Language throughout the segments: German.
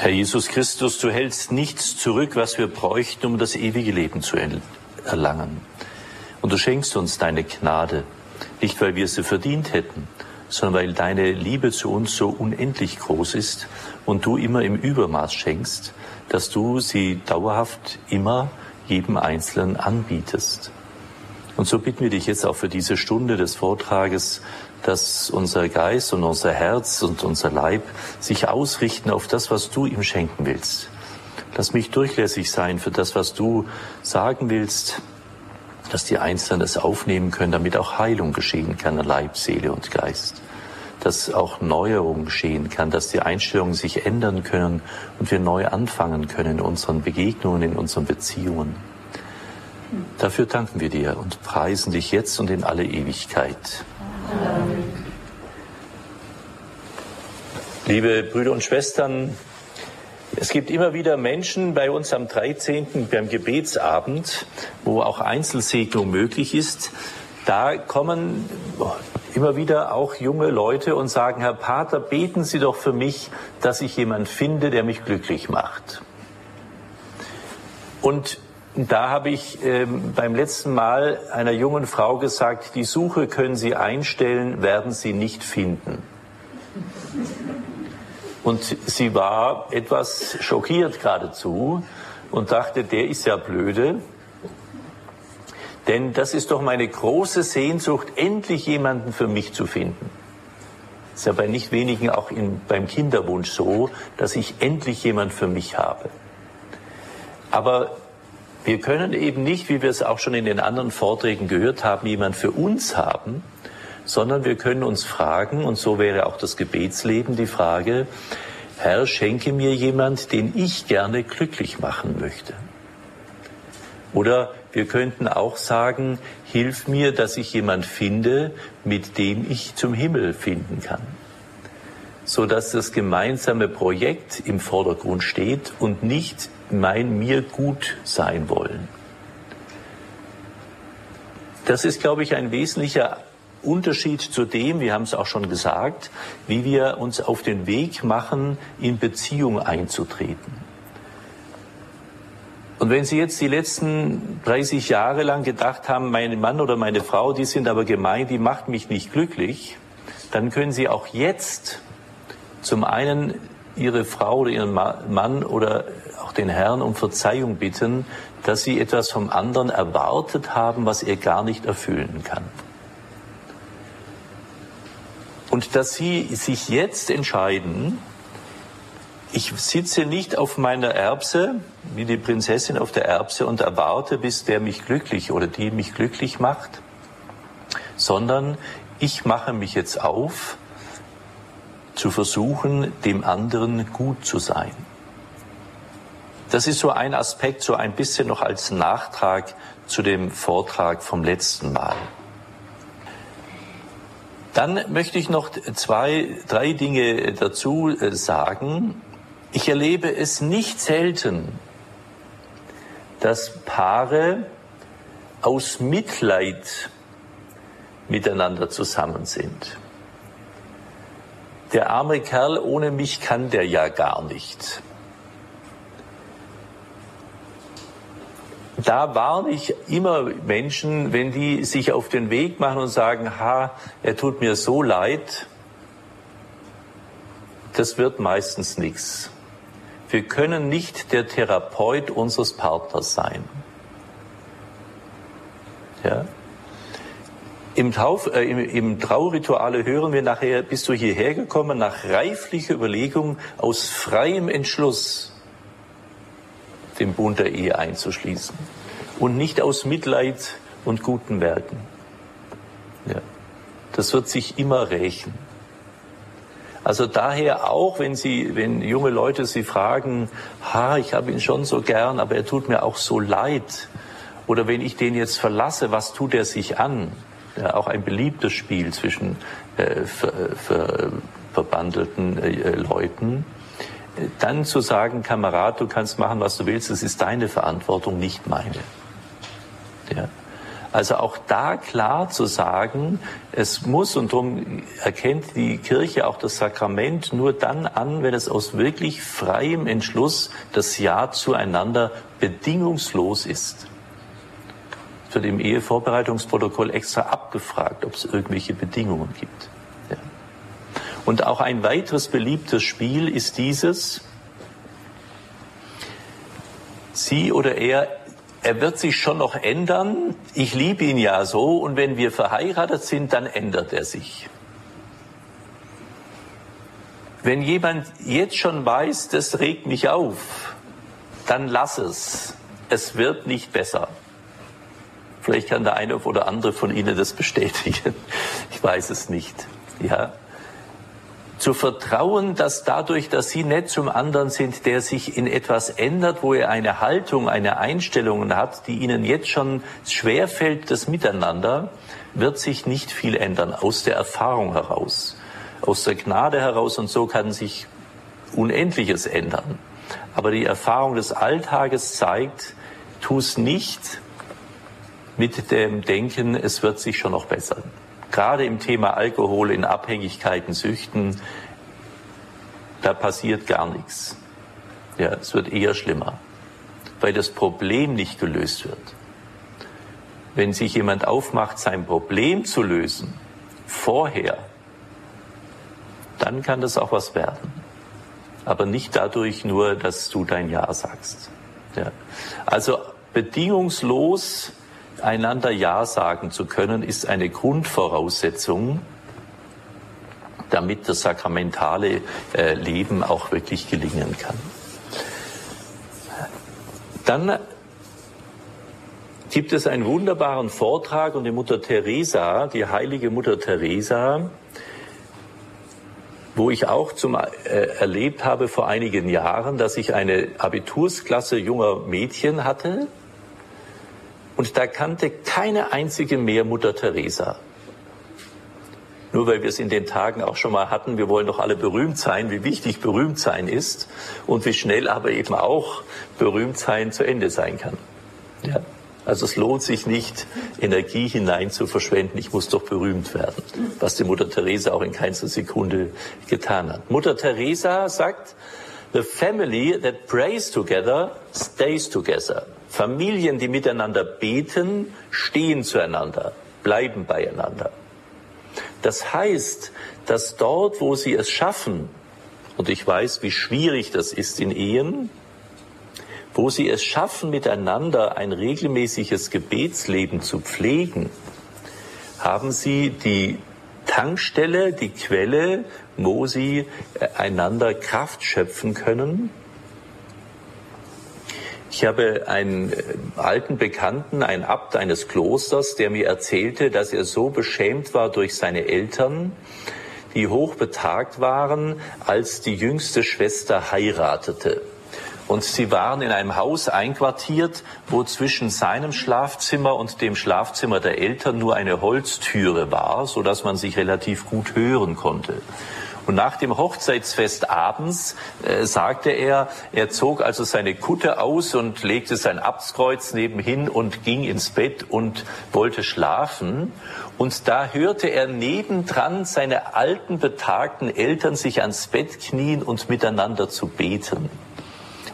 Herr Jesus Christus, du hältst nichts zurück, was wir bräuchten, um das ewige Leben zu erlangen. Und du schenkst uns deine Gnade, nicht weil wir sie verdient hätten, sondern weil deine Liebe zu uns so unendlich groß ist und du immer im Übermaß schenkst, dass du sie dauerhaft immer jedem Einzelnen anbietest. Und so bitten wir dich jetzt auch für diese Stunde des Vortrages, dass unser Geist und unser Herz und unser Leib sich ausrichten auf das, was du ihm schenken willst. Lass mich durchlässig sein für das, was du sagen willst, dass die Einzelnen es aufnehmen können, damit auch Heilung geschehen kann an Leib, Seele und Geist. Dass auch Neuerung geschehen kann, dass die Einstellungen sich ändern können und wir neu anfangen können in unseren Begegnungen, in unseren Beziehungen. Dafür danken wir dir und preisen dich jetzt und in alle Ewigkeit. Amen. Liebe Brüder und Schwestern, es gibt immer wieder Menschen bei uns am 13. beim Gebetsabend, wo auch Einzelsegnung möglich ist. Da kommen immer wieder auch junge Leute und sagen, Herr Pater, beten Sie doch für mich, dass ich jemand finde, der mich glücklich macht. Und da habe ich ähm, beim letzten Mal einer jungen Frau gesagt, die Suche können Sie einstellen, werden Sie nicht finden. Und sie war etwas schockiert geradezu und dachte, der ist ja blöde. Denn das ist doch meine große Sehnsucht, endlich jemanden für mich zu finden. Ist ja bei nicht wenigen auch in, beim Kinderwunsch so, dass ich endlich jemand für mich habe. Aber wir können eben nicht, wie wir es auch schon in den anderen Vorträgen gehört haben, jemand für uns haben, sondern wir können uns fragen, und so wäre auch das Gebetsleben die Frage, Herr, schenke mir jemand, den ich gerne glücklich machen möchte. Oder wir könnten auch sagen, hilf mir, dass ich jemand finde, mit dem ich zum Himmel finden kann. So dass das gemeinsame Projekt im Vordergrund steht und nicht mein mir gut sein wollen. Das ist, glaube ich, ein wesentlicher Unterschied zu dem, wir haben es auch schon gesagt, wie wir uns auf den Weg machen, in Beziehung einzutreten. Und wenn Sie jetzt die letzten 30 Jahre lang gedacht haben, mein Mann oder meine Frau, die sind aber gemein, die macht mich nicht glücklich, dann können Sie auch jetzt zum einen Ihre Frau oder Ihren Mann oder auch den Herrn um Verzeihung bitten, dass sie etwas vom anderen erwartet haben, was er gar nicht erfüllen kann. Und dass sie sich jetzt entscheiden, ich sitze nicht auf meiner Erbse, wie die Prinzessin auf der Erbse und erwarte, bis der mich glücklich oder die mich glücklich macht, sondern ich mache mich jetzt auf, zu versuchen, dem anderen gut zu sein. Das ist so ein Aspekt, so ein bisschen noch als Nachtrag zu dem Vortrag vom letzten Mal. Dann möchte ich noch zwei, drei Dinge dazu äh, sagen. Ich erlebe es nicht selten, dass Paare aus Mitleid miteinander zusammen sind. Der arme Kerl ohne mich kann der ja gar nicht. da warne ich immer Menschen, wenn die sich auf den Weg machen und sagen, ha, er tut mir so leid, das wird meistens nichts. Wir können nicht der Therapeut unseres Partners sein. Ja? Im, Tauf, äh, im, im Traurituale hören wir nachher, bist du hierher gekommen, nach reiflicher Überlegung, aus freiem Entschluss den Bund der Ehe einzuschließen und nicht aus Mitleid und guten Werken. Ja. Das wird sich immer rächen. Also daher auch, wenn Sie, wenn junge Leute Sie fragen, ha, ich habe ihn schon so gern, aber er tut mir auch so leid. Oder wenn ich den jetzt verlasse, was tut er sich an? Ja, auch ein beliebtes Spiel zwischen äh, ver, ver, verbandelten äh, Leuten dann zu sagen, Kamerad, du kannst machen, was du willst, es ist deine Verantwortung, nicht meine. Ja. Also auch da klar zu sagen, es muss, und darum erkennt die Kirche auch das Sakrament nur dann an, wenn es aus wirklich freiem Entschluss das Ja zueinander bedingungslos ist. Es wird im Ehevorbereitungsprotokoll extra abgefragt, ob es irgendwelche Bedingungen gibt. Ja. Und auch ein weiteres beliebtes Spiel ist dieses, sie oder er er wird sich schon noch ändern. Ich liebe ihn ja so und wenn wir verheiratet sind, dann ändert er sich. Wenn jemand jetzt schon weiß, das regt mich auf, dann lass es. Es wird nicht besser. Vielleicht kann der eine oder andere von Ihnen das bestätigen. Ich weiß es nicht. Ja zu vertrauen, dass dadurch, dass sie nett zum anderen sind, der sich in etwas ändert, wo er eine Haltung, eine Einstellung hat, die ihnen jetzt schon schwerfällt, das Miteinander, wird sich nicht viel ändern aus der Erfahrung heraus, aus der Gnade heraus und so kann sich Unendliches ändern. Aber die Erfahrung des Alltages zeigt, tu es nicht mit dem Denken, es wird sich schon noch bessern gerade im Thema Alkohol, in Abhängigkeiten, Süchten, da passiert gar nichts. Ja, es wird eher schlimmer, weil das Problem nicht gelöst wird. Wenn sich jemand aufmacht, sein Problem zu lösen, vorher, dann kann das auch was werden. Aber nicht dadurch nur, dass du dein Ja sagst. Ja. Also bedingungslos einander Ja sagen zu können, ist eine Grundvoraussetzung, damit das sakramentale äh, Leben auch wirklich gelingen kann. Dann gibt es einen wunderbaren Vortrag und die Mutter Teresa, die heilige Mutter Teresa, wo ich auch zum, äh, erlebt habe vor einigen Jahren, dass ich eine Abitursklasse junger Mädchen hatte, und da kannte keine einzige mehr Mutter Teresa. Nur weil wir es in den Tagen auch schon mal hatten, wir wollen doch alle berühmt sein, wie wichtig berühmt sein ist und wie schnell aber eben auch berühmt sein zu Ende sein kann. Ja. Also es lohnt sich nicht, Energie hinein zu verschwenden. Ich muss doch berühmt werden, was die Mutter Teresa auch in keinster Sekunde getan hat. Mutter Teresa sagt, the family that prays together stays together. Familien, die miteinander beten, stehen zueinander, bleiben beieinander. Das heißt, dass dort, wo sie es schaffen, und ich weiß, wie schwierig das ist in Ehen, wo sie es schaffen, miteinander ein regelmäßiges Gebetsleben zu pflegen, haben sie die Tankstelle, die Quelle, wo sie äh, einander Kraft schöpfen können ich habe einen äh, alten Bekannten, einen Abt eines Klosters, der mir erzählte, dass er so beschämt war durch seine Eltern, die hoch betagt waren, als die jüngste Schwester heiratete. Und sie waren in einem Haus einquartiert, wo zwischen seinem Schlafzimmer und dem Schlafzimmer der Eltern nur eine Holztüre war, so dass man sich relativ gut hören konnte. Und nach dem Hochzeitsfest abends äh, sagte er, er zog also seine Kutte aus und legte sein Abtskreuz nebenhin und ging ins Bett und wollte schlafen. Und da hörte er nebendran seine alten, betagten Eltern sich ans Bett knien und miteinander zu beten.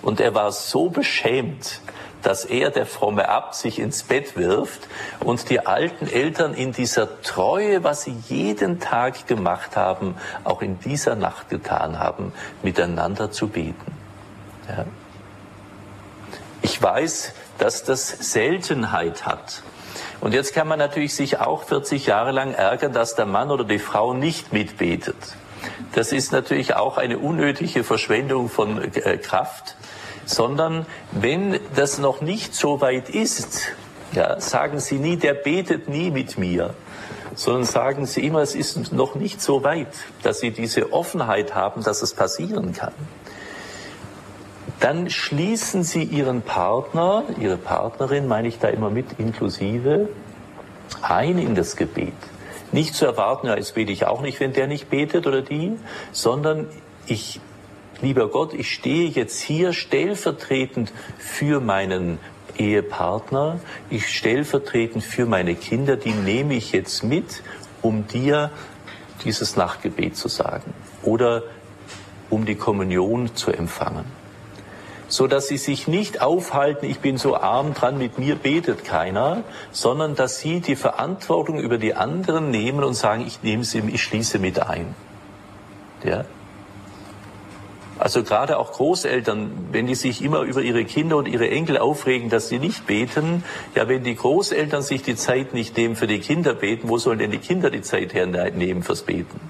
Und er war so beschämt, dass er, der fromme Abt, sich ins Bett wirft und die alten Eltern in dieser Treue, was sie jeden Tag gemacht haben, auch in dieser Nacht getan haben, miteinander zu beten. Ja. Ich weiß, dass das Seltenheit hat. Und jetzt kann man natürlich sich auch 40 Jahre lang ärgern, dass der Mann oder die Frau nicht mitbetet. Das ist natürlich auch eine unnötige Verschwendung von äh, Kraft sondern wenn das noch nicht so weit ist, ja, sagen Sie nie, der betet nie mit mir, sondern sagen Sie immer, es ist noch nicht so weit, dass Sie diese Offenheit haben, dass es passieren kann. Dann schließen Sie Ihren Partner, Ihre Partnerin, meine ich da immer mit inklusive, ein in das Gebet. Nicht zu erwarten, ja, jetzt bete ich auch nicht, wenn der nicht betet oder die, sondern ich lieber Gott, ich stehe jetzt hier stellvertretend für meinen Ehepartner, ich stellvertretend für meine Kinder, die nehme ich jetzt mit, um dir dieses Nachtgebet zu sagen oder um die Kommunion zu empfangen. So dass sie sich nicht aufhalten, ich bin so arm dran, mit mir betet keiner, sondern dass sie die Verantwortung über die anderen nehmen und sagen, ich nehme sie, ich schließe mit ein. Ja? Also gerade auch Großeltern, wenn die sich immer über ihre Kinder und ihre Enkel aufregen, dass sie nicht beten, ja, wenn die Großeltern sich die Zeit nicht nehmen für die Kinder beten, wo sollen denn die Kinder die Zeit hernehmen fürs Beten?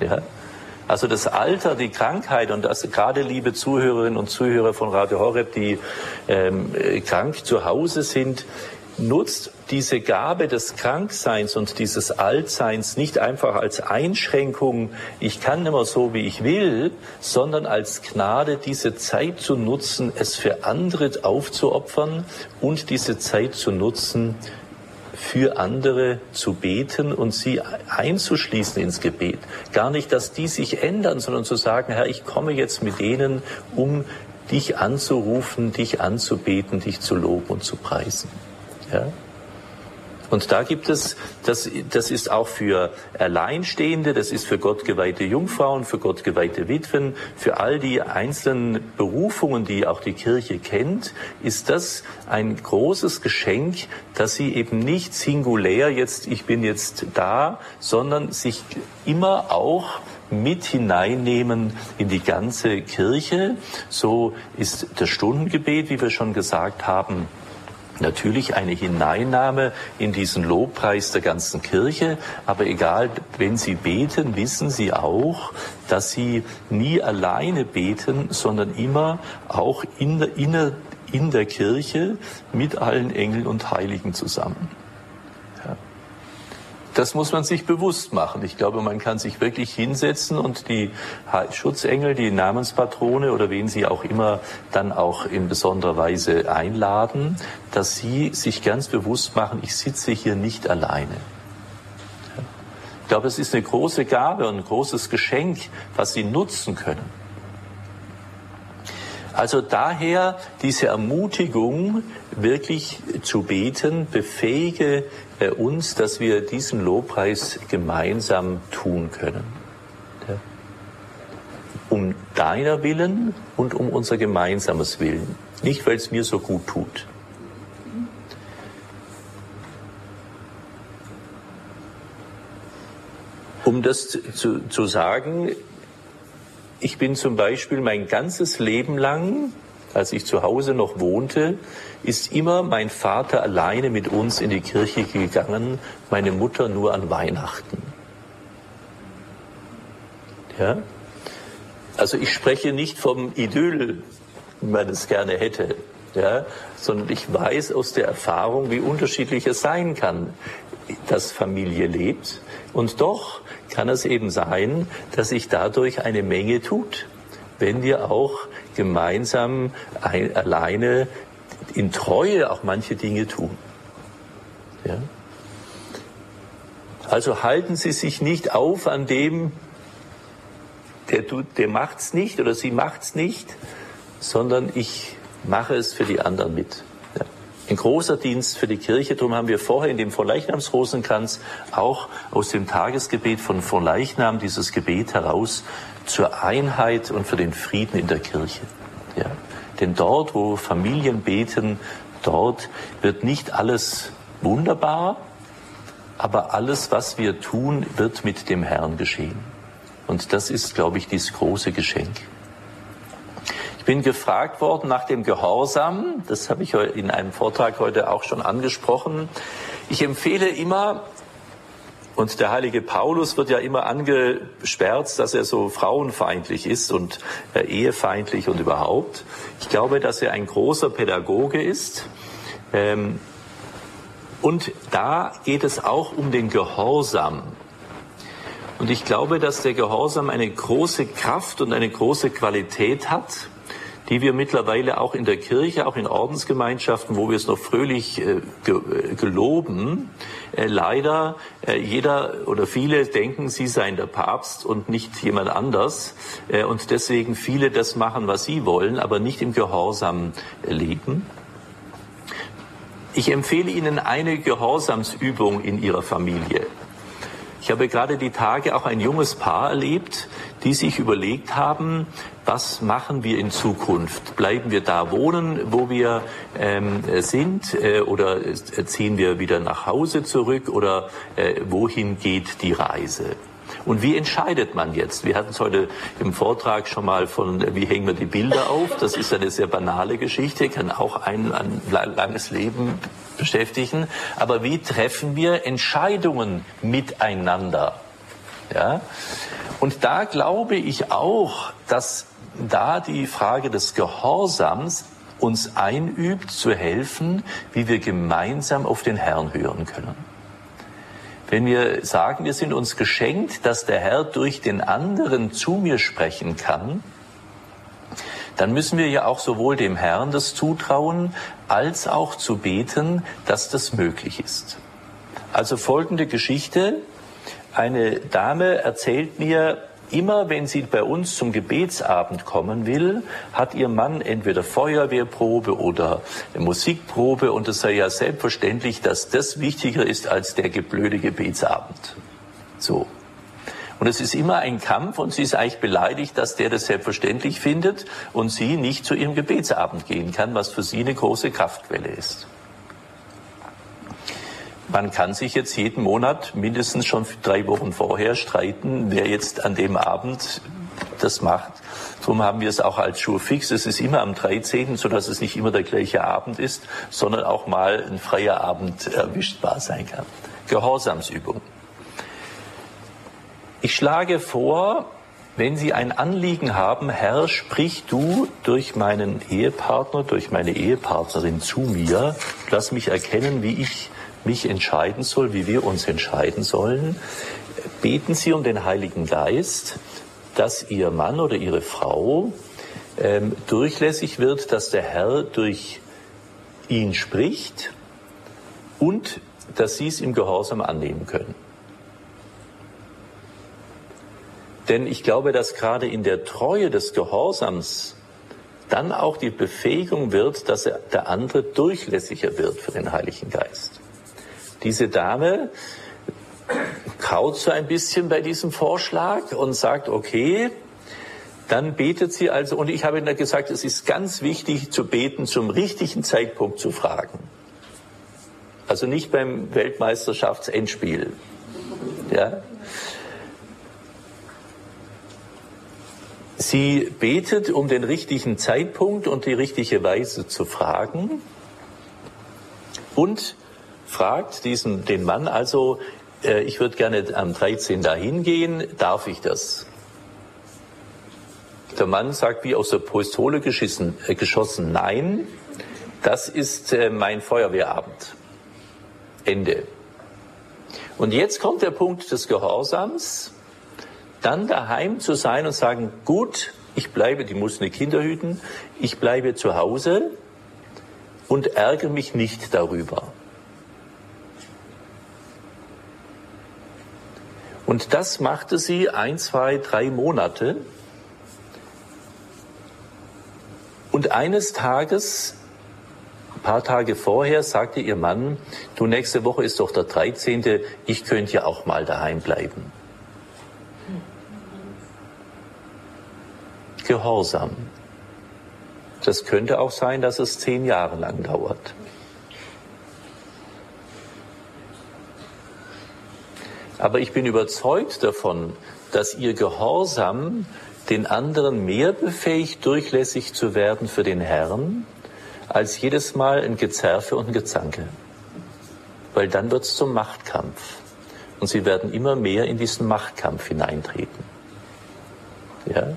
Ja? Also das Alter, die Krankheit und das gerade liebe Zuhörerinnen und Zuhörer von Radio Horeb, die ähm, krank zu Hause sind, nutzt diese Gabe des Krankseins und dieses Altseins nicht einfach als Einschränkung, ich kann mehr so, wie ich will, sondern als Gnade, diese Zeit zu nutzen, es für andere aufzuopfern und diese Zeit zu nutzen, für andere zu beten und sie einzuschließen ins Gebet. Gar nicht, dass die sich ändern, sondern zu sagen, Herr, ich komme jetzt mit denen, um dich anzurufen, dich anzubeten, dich zu loben und zu preisen. Ja? Und da gibt es, das, das ist auch für Alleinstehende, das ist für gottgeweihte Jungfrauen, für gottgeweihte Witwen, für all die einzelnen Berufungen, die auch die Kirche kennt, ist das ein großes Geschenk, dass sie eben nicht singulär jetzt, ich bin jetzt da, sondern sich immer auch mit hineinnehmen in die ganze Kirche. So ist das Stundengebet, wie wir schon gesagt haben, natürlich eine Hineinnahme in diesen Lobpreis der ganzen Kirche, aber egal, wenn Sie beten, wissen Sie auch, dass Sie nie alleine beten, sondern immer auch in der, in in der Kirche mit allen Engeln und Heiligen zusammen. Das muss man sich bewusst machen. Ich glaube, man kann sich wirklich hinsetzen und die Schutzengel, die Namenspatrone oder wen sie auch immer dann auch in besonderer Weise einladen, dass sie sich ganz bewusst machen, ich sitze hier nicht alleine. Ich glaube, es ist eine große Gabe und ein großes Geschenk, was sie nutzen können. Also daher diese Ermutigung, wirklich zu beten, befähige äh, uns, dass wir diesen Lobpreis gemeinsam tun können. Um deiner Willen und um unser gemeinsames Willen. Nicht, weil es mir so gut tut. Um das zu, zu sagen, ich bin zum Beispiel mein ganzes Leben lang, als ich zu Hause noch wohnte, ist immer mein Vater alleine mit uns in die Kirche gegangen, meine Mutter nur an Weihnachten. Ja? Also ich spreche nicht vom Idyll, wie man es gerne hätte, ja? sondern ich weiß aus der Erfahrung, wie unterschiedlich es sein kann, dass Familie lebt. Und doch kann es eben sein, dass sich dadurch eine Menge tut, wenn wir auch gemeinsam ein, alleine in Treue auch manche Dinge tun. Ja? Also halten Sie sich nicht auf an dem, der, der macht's nicht oder sie macht's nicht, sondern ich mache es für die anderen mit. Ein großer Dienst für die Kirche. Darum haben wir vorher in dem Vorleichnamsrosenkranz auch aus dem Tagesgebet von Vorleichnam dieses Gebet heraus zur Einheit und für den Frieden in der Kirche. Ja. Denn dort, wo Familien beten, dort wird nicht alles wunderbar, aber alles, was wir tun, wird mit dem Herrn geschehen. Und das ist, glaube ich, dieses große Geschenk. Ich bin gefragt worden nach dem Gehorsam. Das habe ich in einem Vortrag heute auch schon angesprochen. Ich empfehle immer, und der heilige Paulus wird ja immer angesperrt, dass er so frauenfeindlich ist und äh, ehefeindlich und überhaupt. Ich glaube, dass er ein großer Pädagoge ist. Ähm, und da geht es auch um den Gehorsam. Und ich glaube, dass der Gehorsam eine große Kraft und eine große Qualität hat die wir mittlerweile auch in der Kirche, auch in Ordensgemeinschaften, wo wir es noch fröhlich äh, äh, geloben, äh, leider äh, jeder oder viele denken, sie seien der Papst und nicht jemand anders äh, und deswegen viele das machen, was sie wollen, aber nicht im Gehorsam leben. Ich empfehle Ihnen eine Gehorsamsübung in Ihrer Familie. Ich habe gerade die Tage auch ein junges Paar erlebt, die sich überlegt haben, was machen wir in Zukunft? Bleiben wir da wohnen, wo wir ähm, sind, äh, oder ziehen wir wieder nach Hause zurück, oder äh, wohin geht die Reise? Und wie entscheidet man jetzt? Wir hatten es heute im Vortrag schon mal von, wie hängen wir die Bilder auf? Das ist eine sehr banale Geschichte, kann auch ein, ein langes Leben beschäftigen. Aber wie treffen wir Entscheidungen miteinander? Ja? Und da glaube ich auch, dass da die Frage des Gehorsams uns einübt, zu helfen, wie wir gemeinsam auf den Herrn hören können. Wenn wir sagen, wir sind uns geschenkt, dass der Herr durch den anderen zu mir sprechen kann, dann müssen wir ja auch sowohl dem Herrn das zutrauen, als auch zu beten, dass das möglich ist. Also folgende Geschichte. Eine Dame erzählt mir, Immer wenn sie bei uns zum Gebetsabend kommen will, hat ihr Mann entweder Feuerwehrprobe oder Musikprobe und es sei ja selbstverständlich, dass das wichtiger ist als der geblöde Gebetsabend. So. Und es ist immer ein Kampf und sie ist eigentlich beleidigt, dass der das selbstverständlich findet und sie nicht zu ihrem Gebetsabend gehen kann, was für sie eine große Kraftquelle ist. Man kann sich jetzt jeden Monat mindestens schon drei Wochen vorher streiten, wer jetzt an dem Abend das macht. Darum haben wir es auch als Schuh fix. Es ist immer am 13., sodass es nicht immer der gleiche Abend ist, sondern auch mal ein freier Abend erwischbar sein kann. Gehorsamsübung. Ich schlage vor, wenn Sie ein Anliegen haben, Herr, sprich du durch meinen Ehepartner, durch meine Ehepartnerin zu mir, lass mich erkennen, wie ich mich entscheiden soll, wie wir uns entscheiden sollen, beten Sie um den Heiligen Geist, dass Ihr Mann oder Ihre Frau ähm, durchlässig wird, dass der Herr durch ihn spricht und dass Sie es im Gehorsam annehmen können. Denn ich glaube, dass gerade in der Treue des Gehorsams dann auch die Befähigung wird, dass der andere durchlässiger wird für den Heiligen Geist. Diese Dame kaut so ein bisschen bei diesem Vorschlag und sagt, okay, dann betet sie also, und ich habe Ihnen gesagt, es ist ganz wichtig zu beten, zum richtigen Zeitpunkt zu fragen. Also nicht beim Weltmeisterschaftsendspiel. Ja? Sie betet, um den richtigen Zeitpunkt und die richtige Weise zu fragen. Und fragt diesen, den Mann also, äh, ich würde gerne am 13. dahin gehen, darf ich das? Der Mann sagt wie aus der Pistole geschissen, äh, geschossen, nein, das ist äh, mein Feuerwehrabend. Ende. Und jetzt kommt der Punkt des Gehorsams, dann daheim zu sein und sagen, gut, ich bleibe, die muss eine Kinder hüten, ich bleibe zu Hause und ärgere mich nicht darüber. Und das machte sie ein, zwei, drei Monate. Und eines Tages, ein paar Tage vorher, sagte ihr Mann, du nächste Woche ist doch der 13., ich könnte ja auch mal daheim bleiben. Gehorsam. Das könnte auch sein, dass es zehn Jahre lang dauert. Aber ich bin überzeugt davon, dass ihr Gehorsam den anderen mehr befähigt, durchlässig zu werden für den Herrn, als jedes Mal ein Gezerfe und ein Gezanke. Weil dann wird es zum Machtkampf. Und sie werden immer mehr in diesen Machtkampf hineintreten. Ja?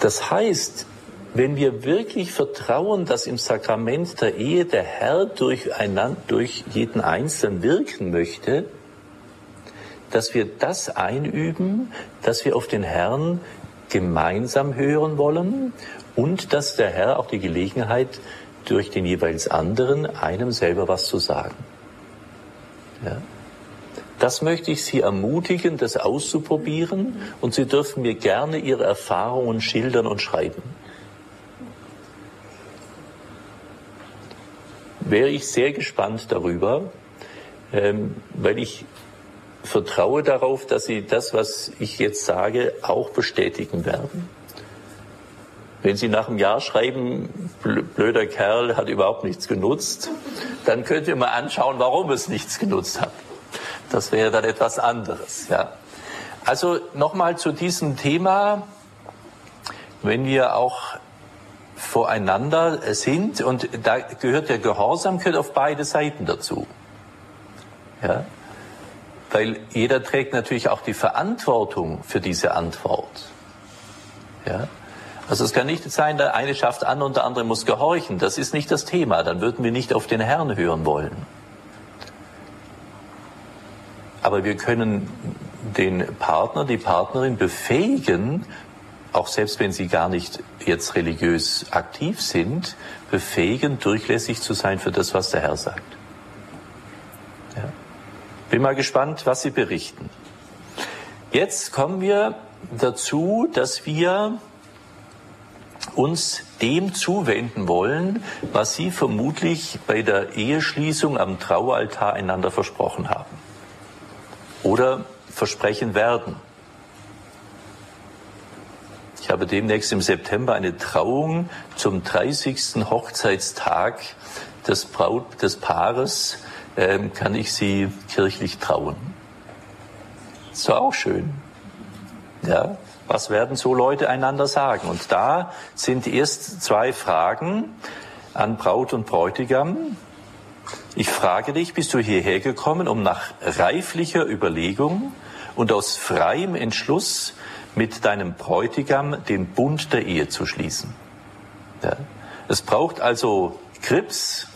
Das heißt, wenn wir wirklich vertrauen, dass im Sakrament der Ehe der Herr durch, einander, durch jeden Einzelnen wirken möchte, dass wir das einüben, dass wir auf den Herrn gemeinsam hören wollen und dass der Herr auch die Gelegenheit durch den jeweils anderen einem selber was zu sagen. Ja. Das möchte ich Sie ermutigen, das auszuprobieren und Sie dürfen mir gerne Ihre Erfahrungen schildern und schreiben. wäre ich sehr gespannt darüber, ähm, weil ich vertraue darauf, dass Sie das, was ich jetzt sage, auch bestätigen werden. Wenn Sie nach einem Jahr schreiben, blöder Kerl hat überhaupt nichts genutzt, dann könnt ihr mal anschauen, warum es nichts genutzt hat. Das wäre dann etwas anderes. Ja. Also nochmal zu diesem Thema, wenn wir auch voreinander sind, und da gehört der Gehorsam gehört auf beide Seiten dazu. Ja? Weil jeder trägt natürlich auch die Verantwortung für diese Antwort. Ja? Also es kann nicht sein, der eine schafft an und der andere muss gehorchen. Das ist nicht das Thema. Dann würden wir nicht auf den Herrn hören wollen. Aber wir können den Partner, die Partnerin befähigen, auch selbst wenn sie gar nicht jetzt religiös aktiv sind, befähigen, durchlässig zu sein für das, was der Herr sagt. Ja. Bin mal gespannt, was Sie berichten. Jetzt kommen wir dazu, dass wir uns dem zuwenden wollen, was Sie vermutlich bei der Eheschließung am Traualtar einander versprochen haben oder versprechen werden. Ich habe demnächst im September eine Trauung zum 30. Hochzeitstag des, Braut, des Paares. Ähm, kann ich Sie kirchlich trauen? Ist doch auch schön. Ja, was werden so Leute einander sagen? Und da sind erst zwei Fragen an Braut und Bräutigam. Ich frage dich, bist du hierher gekommen, um nach reiflicher Überlegung und aus freiem Entschluss mit deinem Bräutigam den Bund der Ehe zu schließen? Ja. Es braucht also Krips,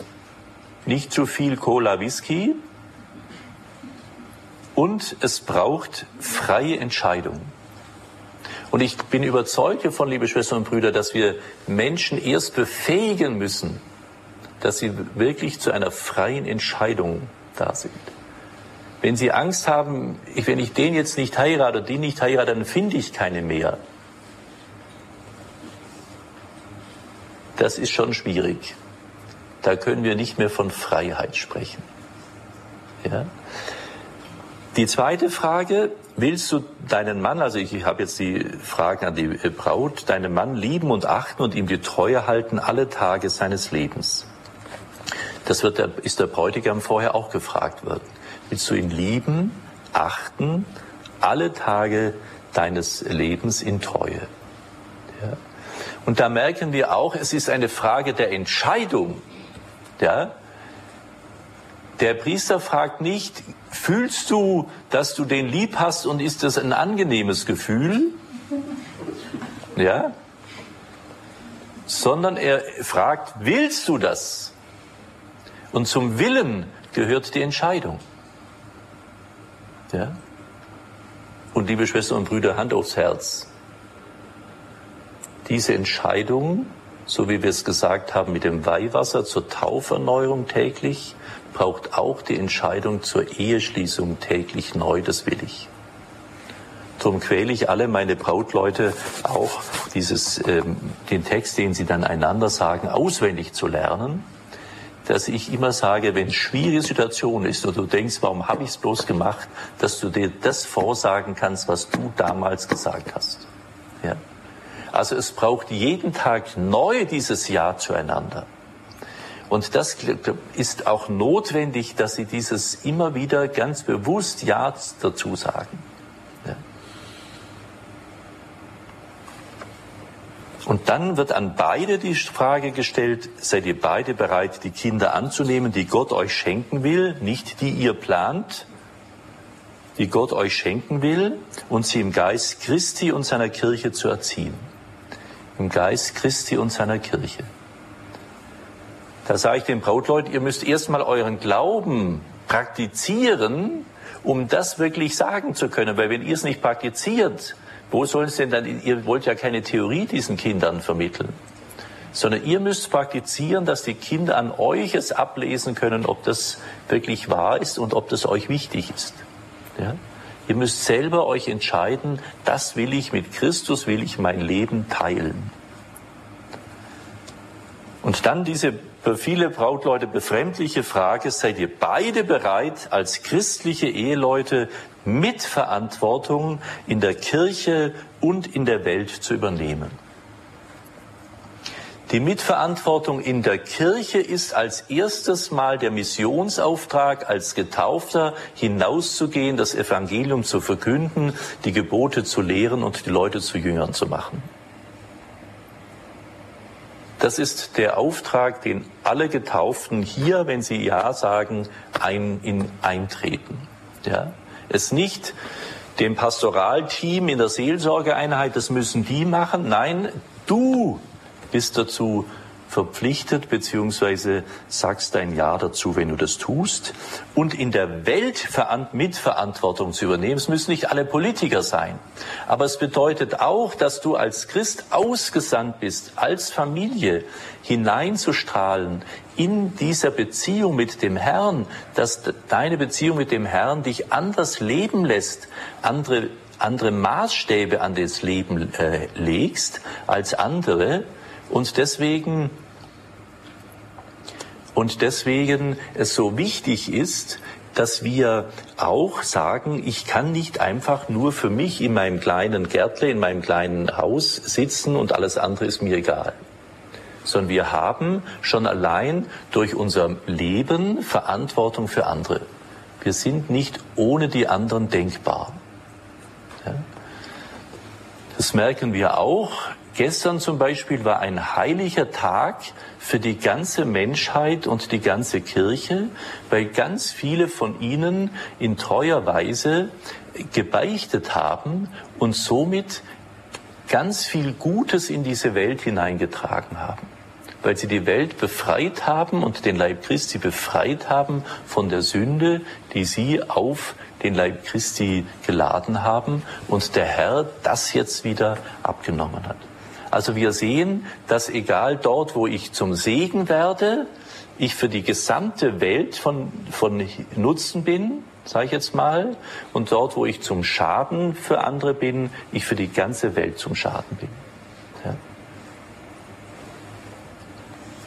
nicht zu viel Cola Whisky und es braucht freie Entscheidung. Und ich bin überzeugt davon, liebe Schwestern und Brüder, dass wir Menschen erst befähigen müssen, dass sie wirklich zu einer freien Entscheidung da sind. Wenn sie Angst haben, wenn ich den jetzt nicht heirate, den nicht heirate, dann finde ich keine mehr. Das ist schon schwierig. Da können wir nicht mehr von Freiheit sprechen. Ja? Die zweite Frage, willst du deinen Mann, also ich habe jetzt die Frage an die Braut, deinen Mann lieben und achten und ihm die Treue halten alle Tage seines Lebens? Das wird der, ist der Bräutigam vorher auch gefragt worden. Willst du ihn lieben, achten, alle Tage deines Lebens in Treue? Ja. Und da merken wir auch, es ist eine Frage der Entscheidung. Ja? Der Priester fragt nicht, fühlst du, dass du den lieb hast und ist das ein angenehmes Gefühl? Ja? Sondern er fragt, willst du das? Und zum Willen gehört die Entscheidung. Ja? Und liebe Schwestern und Brüder, Hand aufs Herz. Diese Entscheidung, so wie wir es gesagt haben, mit dem Weihwasser zur Tauferneuerung täglich, braucht auch die Entscheidung zur Eheschließung täglich neu, das will ich. Darum quäle ich alle meine Brautleute auch, dieses, ähm, den Text, den sie dann einander sagen, auswendig zu lernen, dass ich immer sage, wenn schwierige Situation ist und du denkst, warum habe ich es bloß gemacht, dass du dir das vorsagen kannst, was du damals gesagt hast. Ja. Also es braucht jeden Tag neu dieses Ja zueinander. Und das ist auch notwendig, dass Sie dieses immer wieder ganz bewusst Ja dazu sagen. Und dann wird an beide die Frage gestellt, seid ihr beide bereit, die Kinder anzunehmen, die Gott euch schenken will, nicht die ihr plant, die Gott euch schenken will, und sie im Geist Christi und seiner Kirche zu erziehen. Im Geist Christi und seiner Kirche. Da sage ich den Brautleuten, ihr müsst erstmal euren Glauben praktizieren, um das wirklich sagen zu können. Weil wenn ihr es nicht praktiziert, wo soll es denn dann, ihr wollt ja keine Theorie diesen Kindern vermitteln, sondern ihr müsst praktizieren, dass die Kinder an euch es ablesen können, ob das wirklich wahr ist und ob das euch wichtig ist. Ja? Ihr müsst selber euch entscheiden, das will ich mit Christus, will ich mein Leben teilen. Und dann diese für viele Brautleute befremdliche Frage, seid ihr beide bereit, als christliche Eheleute Mitverantwortung in der Kirche und in der Welt zu übernehmen? Die Mitverantwortung in der Kirche ist als erstes Mal der Missionsauftrag, als Getaufter hinauszugehen, das Evangelium zu verkünden, die Gebote zu lehren und die Leute zu Jüngern zu machen. Das ist der Auftrag, den alle Getauften hier, wenn sie Ja sagen, ein, in, eintreten. Ja? Es nicht dem Pastoralteam in der Seelsorgeeinheit, das müssen die machen. Nein, du bist dazu verpflichtet, beziehungsweise sagst dein Ja dazu, wenn du das tust. Und in der Welt Mitverantwortung zu übernehmen. Es müssen nicht alle Politiker sein. Aber es bedeutet auch, dass du als Christ ausgesandt bist, als Familie hineinzustrahlen in dieser Beziehung mit dem Herrn, dass deine Beziehung mit dem Herrn dich anders leben lässt, andere andere Maßstäbe an das Leben äh, legst als andere und deswegen und deswegen es so wichtig ist, dass wir auch sagen, ich kann nicht einfach nur für mich in meinem kleinen Gärtle, in meinem kleinen Haus sitzen und alles andere ist mir egal. Sondern wir haben schon allein durch unser Leben Verantwortung für andere. Wir sind nicht ohne die anderen denkbar. Das merken wir auch Gestern zum Beispiel war ein heiliger Tag für die ganze Menschheit und die ganze Kirche, weil ganz viele von ihnen in treuer Weise gebeichtet haben und somit ganz viel Gutes in diese Welt hineingetragen haben weil sie die Welt befreit haben und den Leib Christi befreit haben von der Sünde, die sie auf den Leib Christi geladen haben und der Herr das jetzt wieder abgenommen hat. Also wir sehen, dass egal dort, wo ich zum Segen werde, ich für die gesamte Welt von, von Nutzen bin, sage ich jetzt mal, und dort, wo ich zum Schaden für andere bin, ich für die ganze Welt zum Schaden bin. Ja.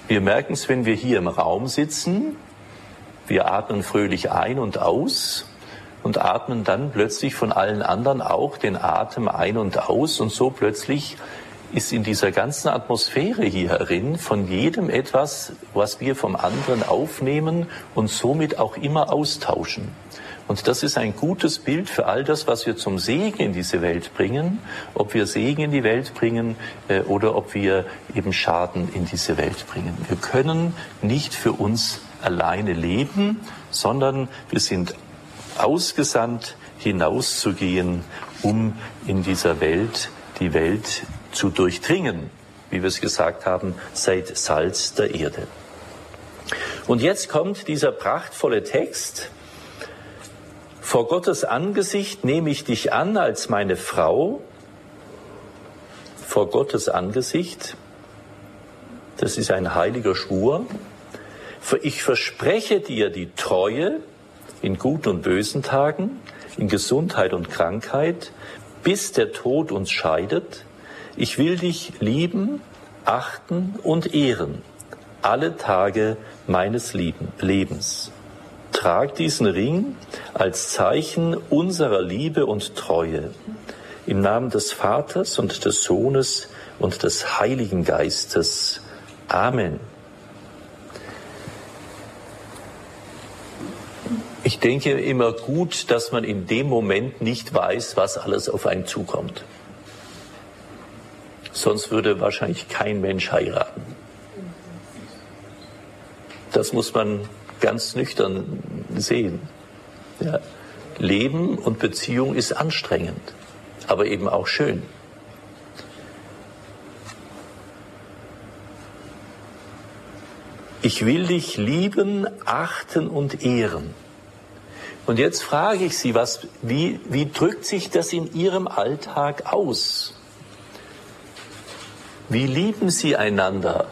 Wir merken es, wenn wir hier im Raum sitzen, wir atmen fröhlich ein und aus und atmen dann plötzlich von allen anderen auch den Atem ein und aus und so plötzlich ist in dieser ganzen Atmosphäre hierin von jedem etwas, was wir vom anderen aufnehmen und somit auch immer austauschen. Und das ist ein gutes Bild für all das, was wir zum Segen in diese Welt bringen, ob wir Segen in die Welt bringen äh, oder ob wir eben Schaden in diese Welt bringen. Wir können nicht für uns alleine leben, sondern wir sind ausgesandt, hinauszugehen, um in dieser Welt die Welt zu durchdringen, wie wir es gesagt haben, seid Salz der Erde. Und jetzt kommt dieser prachtvolle Text. Vor Gottes Angesicht nehme ich dich an als meine Frau. Vor Gottes Angesicht. Das ist ein heiliger Schwur. Ich verspreche dir die Treue in guten und bösen Tagen, in Gesundheit und Krankheit, bis der Tod uns scheidet. Ich will dich lieben, achten und ehren, alle Tage meines Lebens. Trag diesen Ring als Zeichen unserer Liebe und Treue. Im Namen des Vaters und des Sohnes und des Heiligen Geistes. Amen. Ich denke immer gut, dass man in dem Moment nicht weiß, was alles auf einen zukommt. Sonst würde wahrscheinlich kein Mensch heiraten. Das muss man ganz nüchtern sehen. Ja. Leben und Beziehung ist anstrengend, aber eben auch schön. Ich will dich lieben, achten und ehren. Und jetzt frage ich Sie, was, wie, wie drückt sich das in Ihrem Alltag aus? Wie lieben sie einander?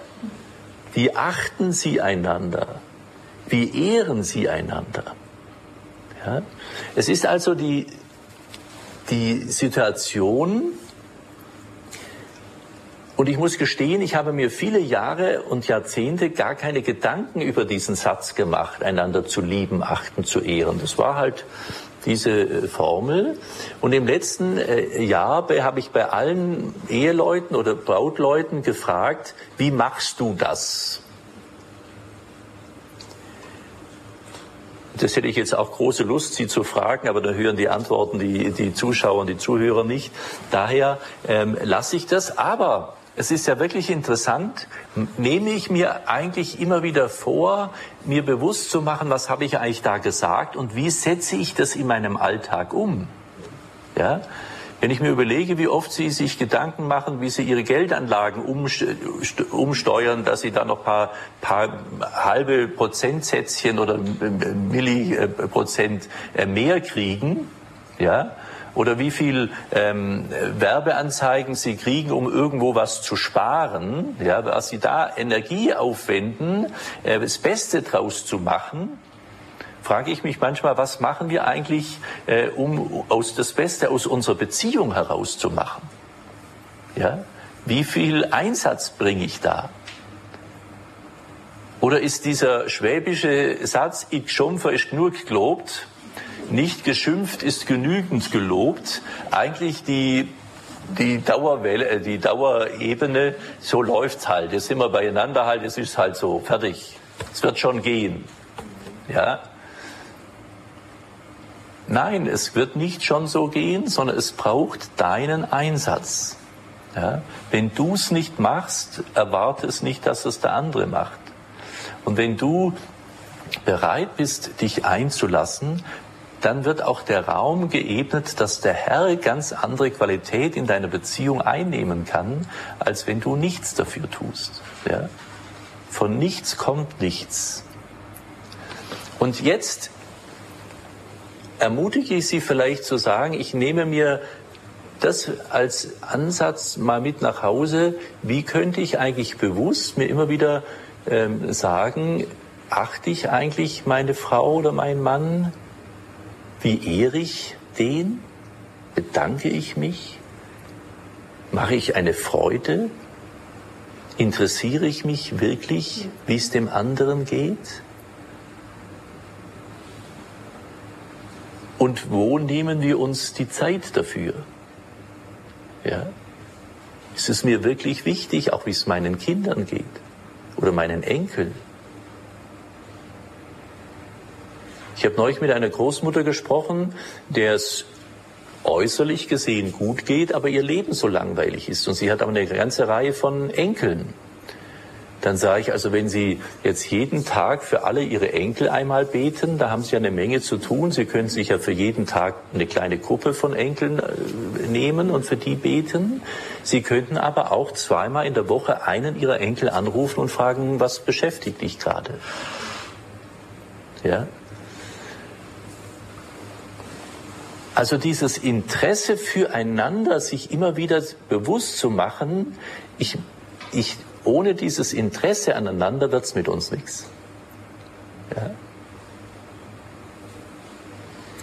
Wie achten sie einander? Wie ehren sie einander? Ja? Es ist also die, die Situation, Und ich muss gestehen, ich habe mir viele Jahre und Jahrzehnte gar keine Gedanken über diesen Satz gemacht, einander zu lieben, achten, zu ehren. Das war halt diese äh, Formel. Und im letzten äh, Jahr habe ich bei allen Eheleuten oder Brautleuten gefragt, wie machst du das? Das hätte ich jetzt auch große Lust, Sie zu fragen, aber da hören die Antworten die, die Zuschauer und die Zuhörer nicht. Daher ähm, lasse ich das. Aber es ist ja wirklich interessant, nehme ich mir eigentlich immer wieder vor, mir bewusst zu machen, was habe ich eigentlich da gesagt und wie setze ich das in meinem Alltag um? Ja? Wenn ich mir überlege, wie oft Sie sich Gedanken machen, wie Sie Ihre Geldanlagen umsteuern, dass Sie da noch paar, paar halbe Prozentsätzchen oder Milliprozent äh, mehr kriegen, ja, oder wie viel ähm, Werbeanzeigen Sie kriegen, um irgendwo was zu sparen, ja, was Sie da Energie aufwenden, äh, das Beste draus zu machen, frage ich mich manchmal, was machen wir eigentlich, äh, um aus das Beste aus unserer Beziehung herauszumachen? Ja? Wie viel Einsatz bringe ich da? Oder ist dieser schwäbische Satz, ich schumpfe, ist genug gelobt, nicht geschimpft ist genügend gelobt. Eigentlich die die Dauerwelle, äh, die Dauerebene, so läuft's halt. Jetzt sind wir beieinander halt, es ist halt so, fertig. Es wird schon gehen. Ja? Nein, es wird nicht schon so gehen, sondern es braucht deinen Einsatz. Ja? Wenn du es nicht machst, erwarte es nicht, dass es der andere macht. Und wenn du bereit bist, dich einzulassen, dann wird auch der Raum geebnet, dass der Herr ganz andere Qualität in deiner Beziehung einnehmen kann, als wenn du nichts dafür tust. Ja? Von nichts kommt nichts. Und jetzt ermutige ich Sie vielleicht zu sagen, ich nehme mir das als Ansatz mal mit nach Hause. Wie könnte ich eigentlich bewusst mir immer wieder ähm, sagen, achte ich eigentlich meine Frau oder meinen Mann? Wie ehre ich den? Bedanke ich mich? Mache ich eine Freude? Interessiere ich mich wirklich, wie es dem anderen geht? Und wo nehmen wir uns die Zeit dafür? Ja? Ist es mir wirklich wichtig, auch wie es meinen Kindern geht oder meinen Enkeln? Ich habe neulich mit einer Großmutter gesprochen, der es äußerlich gesehen gut geht, aber ihr Leben so langweilig ist. Und sie hat aber eine ganze Reihe von Enkeln. Dann sage ich also, wenn Sie jetzt jeden Tag für alle Ihre Enkel einmal beten, da haben Sie ja eine Menge zu tun. Sie können sich ja für jeden Tag eine kleine Gruppe von Enkeln äh, nehmen und für die beten. Sie könnten aber auch zweimal in der Woche einen Ihrer Enkel anrufen und fragen, was beschäftigt dich gerade? Ja? Also dieses Interesse füreinander, sich immer wieder bewusst zu machen, ich, ich, ohne dieses Interesse aneinander wird es mit uns nichts. Ja?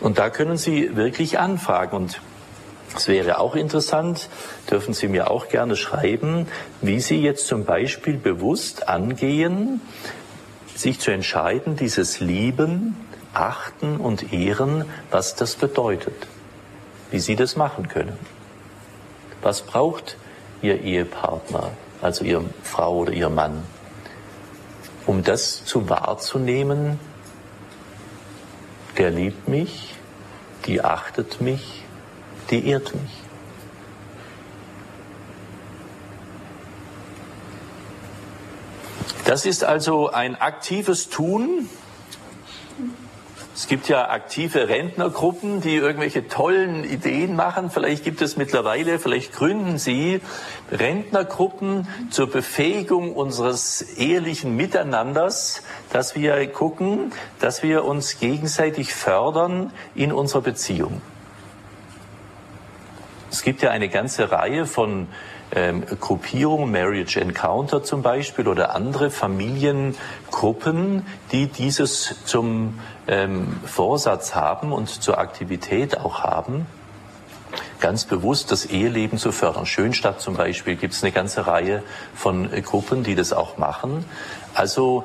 Und da können Sie wirklich anfragen. Und es wäre auch interessant, dürfen Sie mir auch gerne schreiben, wie Sie jetzt zum Beispiel bewusst angehen, sich zu entscheiden, dieses Lieben achten und ehren, was das bedeutet, wie sie das machen können. Was braucht ihr Ehepartner, also ihr Frau oder ihr Mann, um das zu wahrzunehmen, der liebt mich, die achtet mich, die ehrt mich. Das ist also ein aktives Tun, es gibt ja aktive Rentnergruppen, die irgendwelche tollen Ideen machen. Vielleicht gibt es mittlerweile, vielleicht gründen Sie Rentnergruppen zur Befähigung unseres ehrlichen Miteinanders, dass wir gucken, dass wir uns gegenseitig fördern in unserer Beziehung. Es gibt ja eine ganze Reihe von ähm, Gruppierungen, Marriage Encounter zum Beispiel oder andere Familiengruppen, die dieses zum ähm, Vorsatz haben und zur Aktivität auch haben. ganz bewusst das Eheleben zu fördern. Schönstadt zum Beispiel gibt es eine ganze Reihe von äh, Gruppen, die das auch machen. Also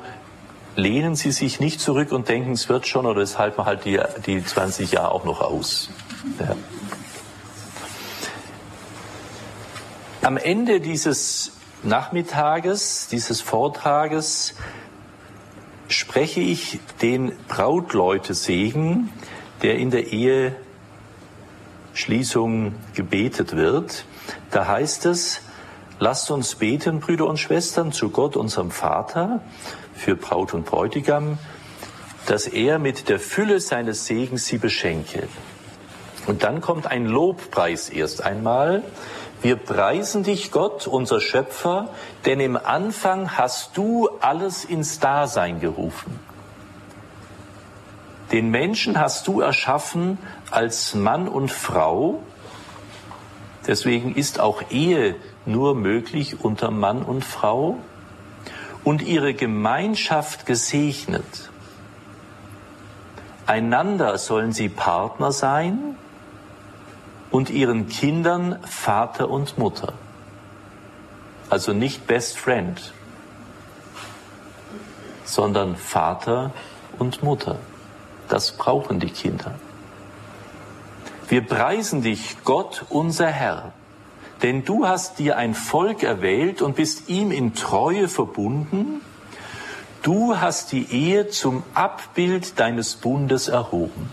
lehnen Sie sich nicht zurück und denken, es wird schon oder es halten halt die, die 20 Jahre auch noch aus. Ja. Am Ende dieses Nachmittages, dieses Vortrages, spreche ich den Brautleute-Segen, der in der Eheschließung gebetet wird. Da heißt es, lasst uns beten, Brüder und Schwestern, zu Gott, unserem Vater, für Braut und Bräutigam, dass er mit der Fülle seines Segens sie beschenke. Und dann kommt ein Lobpreis erst einmal. Wir preisen dich, Gott, unser Schöpfer, denn im Anfang hast du alles ins Dasein gerufen. Den Menschen hast du erschaffen als Mann und Frau. Deswegen ist auch Ehe nur möglich unter Mann und Frau und ihre Gemeinschaft gesegnet. Einander sollen sie Partner sein und ihren Kindern Vater und Mutter. Also nicht Best Friend, sondern Vater und Mutter. Das brauchen die Kinder. Wir preisen dich, Gott, unser Herr, denn du hast dir ein Volk erwählt und bist ihm in Treue verbunden. Du hast die Ehe zum Abbild deines Bundes erhoben.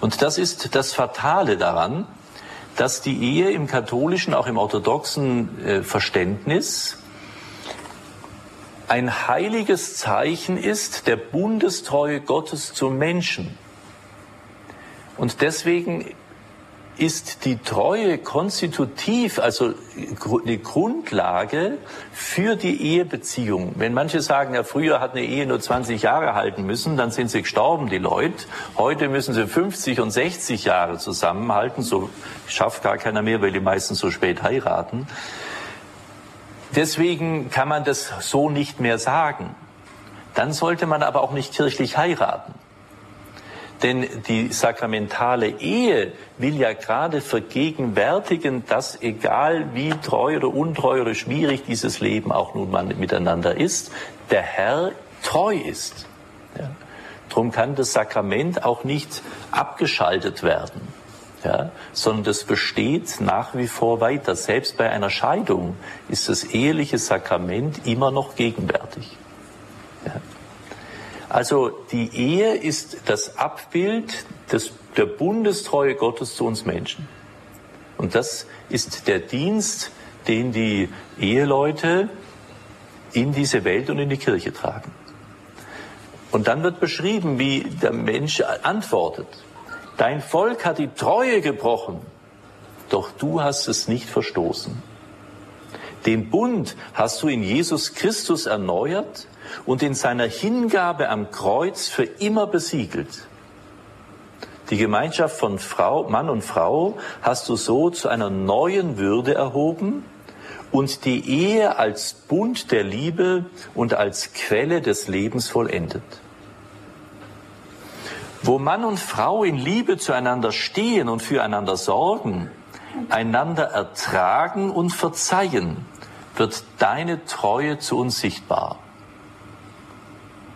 Und das ist das Fatale daran, dass die Ehe im katholischen, auch im orthodoxen äh, Verständnis ein heiliges Zeichen ist der Bundestreue Gottes zum Menschen. Und deswegen ist die Treue konstitutiv, also die Grundlage für die Ehebeziehung. Wenn manche sagen, ja, früher hat eine Ehe nur 20 Jahre halten müssen, dann sind sie gestorben, die Leute. Heute müssen sie 50 und 60 Jahre zusammenhalten. So schafft gar keiner mehr, weil die meisten so spät heiraten. Deswegen kann man das so nicht mehr sagen. Dann sollte man aber auch nicht kirchlich heiraten. Denn die sakramentale Ehe will ja gerade vergegenwärtigen, dass egal wie treu oder untreu oder schwierig dieses Leben auch nun mal miteinander ist, der Herr treu ist. Ja. Drum kann das Sakrament auch nicht abgeschaltet werden, ja, sondern das besteht nach wie vor weiter. Selbst bei einer Scheidung ist das eheliche Sakrament immer noch gegenwärtig. Ja. Also die Ehe ist das Abbild des, der Bundestreue Gottes zu uns Menschen. Und das ist der Dienst, den die Eheleute in diese Welt und in die Kirche tragen. Und dann wird beschrieben, wie der Mensch antwortet. Dein Volk hat die Treue gebrochen, doch du hast es nicht verstoßen. Den Bund hast du in Jesus Christus erneuert und in seiner Hingabe am Kreuz für immer besiegelt. Die Gemeinschaft von Frau, Mann und Frau hast du so zu einer neuen Würde erhoben und die Ehe als Bund der Liebe und als Quelle des Lebens vollendet. Wo Mann und Frau in Liebe zueinander stehen und füreinander sorgen, einander ertragen und verzeihen, wird deine Treue zu uns sichtbar.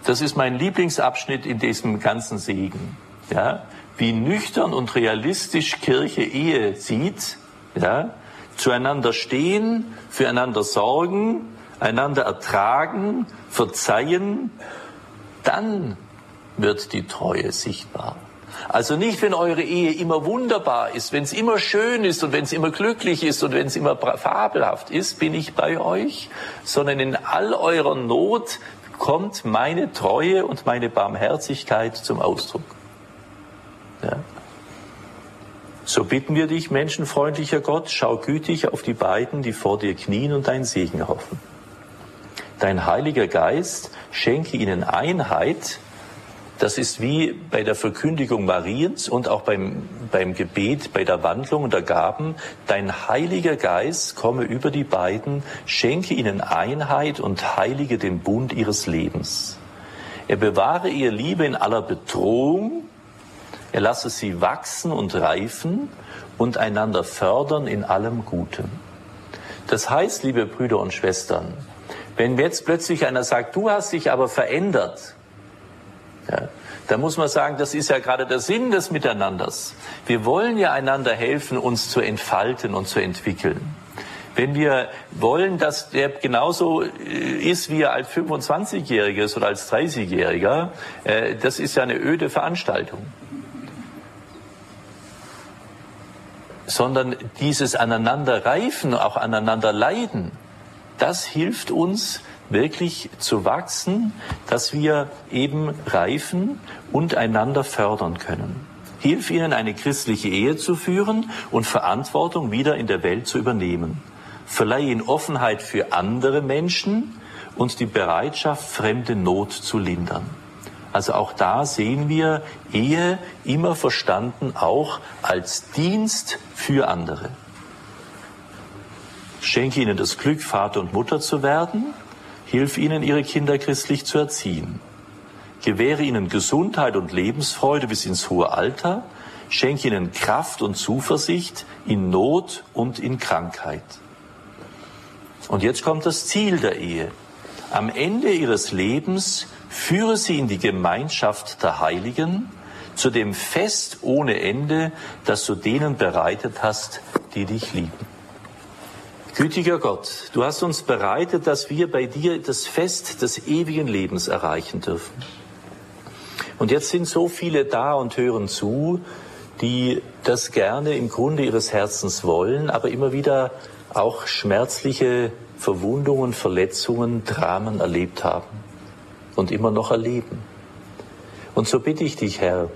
Das ist mein Lieblingsabschnitt in diesem ganzen Segen. Ja, wie nüchtern und realistisch Kirche Ehe sieht, ja, zueinander stehen, füreinander sorgen, einander ertragen, verzeihen, dann wird die Treue sichtbar. Also nicht, wenn eure Ehe immer wunderbar ist, wenn es immer schön ist und wenn es immer glücklich ist und wenn es immer fabelhaft ist, bin ich bei euch, sondern in all eurer Not kommt meine Treue und meine Barmherzigkeit zum Ausdruck. Ja. So bitten wir dich, menschenfreundlicher Gott, schau gütig auf die beiden, die vor dir knien und dein Segen hoffen. Dein Heiliger Geist schenke ihnen Einheit, das ist wie bei der Verkündigung Mariens und auch beim, beim Gebet, bei der Wandlung der Gaben. Dein Heiliger Geist komme über die beiden, schenke ihnen Einheit und heilige den Bund ihres Lebens. Er bewahre ihr Liebe in aller Bedrohung, er lasse sie wachsen und reifen und einander fördern in allem Guten. Das heißt, liebe Brüder und Schwestern, wenn jetzt plötzlich einer sagt, du hast dich aber verändert, ja, da muss man sagen, das ist ja gerade der Sinn des Miteinanders. Wir wollen ja einander helfen, uns zu entfalten und zu entwickeln. Wenn wir wollen, dass der genauso äh, ist, wie er als 25-Jähriger ist oder als 30-Jähriger, äh, das ist ja eine öde Veranstaltung. Sondern dieses Aneinanderreifen, auch aneinander leiden, das hilft uns, wirklich zu wachsen, dass wir eben reifen und einander fördern können. Hilf ihnen, eine christliche Ehe zu führen und Verantwortung wieder in der Welt zu übernehmen. Verleihe ihnen Offenheit für andere Menschen und die Bereitschaft, fremde Not zu lindern. Also auch da sehen wir Ehe immer verstanden auch als Dienst für andere. Schenke ihnen das Glück, Vater und Mutter zu werden Hilf ihnen, ihre Kinder christlich zu erziehen. Gewähre ihnen Gesundheit und Lebensfreude bis ins hohe Alter. Schenke ihnen Kraft und Zuversicht in Not und in Krankheit. Und jetzt kommt das Ziel der Ehe. Am Ende ihres Lebens führe sie in die Gemeinschaft der Heiligen, zu dem Fest ohne Ende, das du denen bereitet hast, die dich lieben. Gütiger Gott, du hast uns bereitet, dass wir bei dir das Fest des ewigen Lebens erreichen dürfen. Und jetzt sind so viele da und hören zu, die das gerne im Grunde ihres Herzens wollen, aber immer wieder auch schmerzliche Verwundungen, Verletzungen, Dramen erlebt haben und immer noch erleben. Und so bitte ich dich, Herr,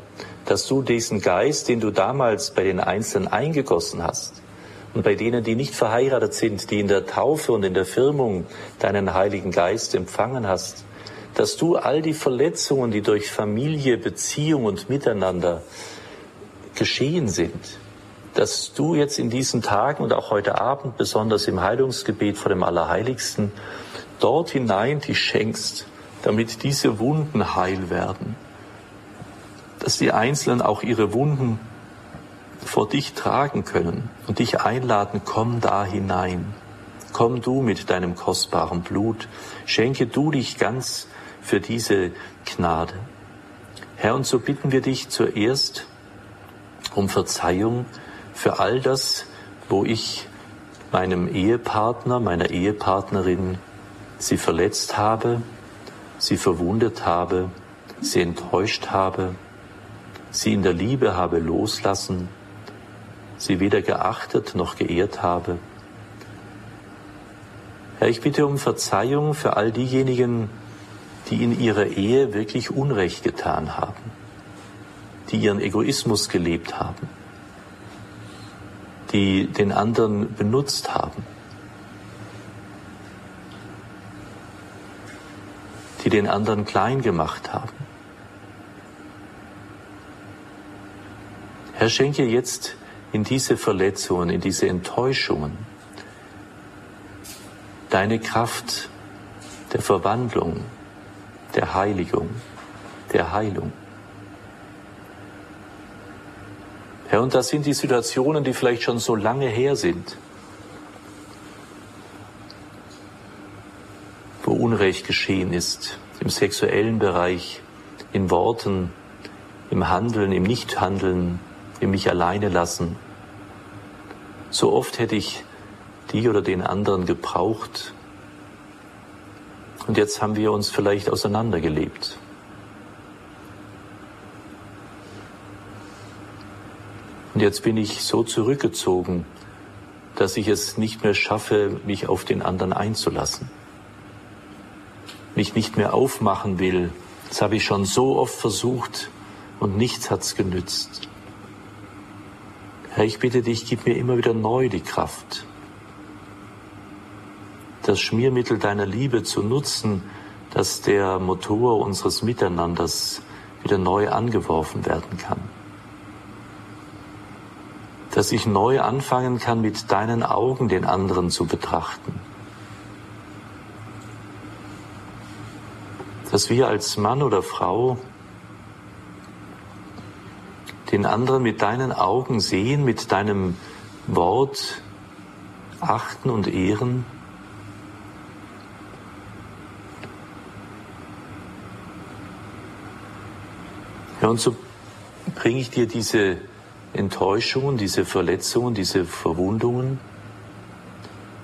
dass du diesen Geist, den du damals bei den Einzelnen eingegossen hast, und bei denen, die nicht verheiratet sind, die in der Taufe und in der Firmung deinen Heiligen Geist empfangen hast, dass du all die Verletzungen, die durch Familie, Beziehung und Miteinander geschehen sind, dass du jetzt in diesen Tagen und auch heute Abend, besonders im Heilungsgebet vor dem Allerheiligsten, dort hinein die schenkst, damit diese Wunden heil werden, dass die Einzelnen auch ihre Wunden vor dich tragen können und dich einladen, komm da hinein. Komm du mit deinem kostbaren Blut, schenke du dich ganz für diese Gnade. Herr, und so bitten wir dich zuerst um Verzeihung für all das, wo ich meinem Ehepartner, meiner Ehepartnerin sie verletzt habe, sie verwundet habe, sie enttäuscht habe, sie in der Liebe habe loslassen, sie weder geachtet noch geehrt habe. Herr, ich bitte um Verzeihung für all diejenigen, die in ihrer Ehe wirklich Unrecht getan haben, die ihren Egoismus gelebt haben, die den anderen benutzt haben, die den anderen klein gemacht haben. Herr, schenke jetzt in diese Verletzungen, in diese Enttäuschungen. Deine Kraft der Verwandlung, der Heiligung, der Heilung. Herr, und das sind die Situationen, die vielleicht schon so lange her sind, wo Unrecht geschehen ist, im sexuellen Bereich, in Worten, im Handeln, im Nichthandeln, im mich alleine lassen. So oft hätte ich die oder den anderen gebraucht. Und jetzt haben wir uns vielleicht auseinandergelebt. Und jetzt bin ich so zurückgezogen, dass ich es nicht mehr schaffe, mich auf den anderen einzulassen. Mich nicht mehr aufmachen will. Das habe ich schon so oft versucht und nichts hat's genützt. Herr, ich bitte dich, gib mir immer wieder neu die Kraft, das Schmiermittel deiner Liebe zu nutzen, dass der Motor unseres Miteinanders wieder neu angeworfen werden kann. Dass ich neu anfangen kann, mit deinen Augen den anderen zu betrachten. Dass wir als Mann oder Frau den anderen mit deinen Augen sehen, mit deinem Wort achten und ehren? Ja, und so bringe ich dir diese Enttäuschungen, diese Verletzungen, diese Verwundungen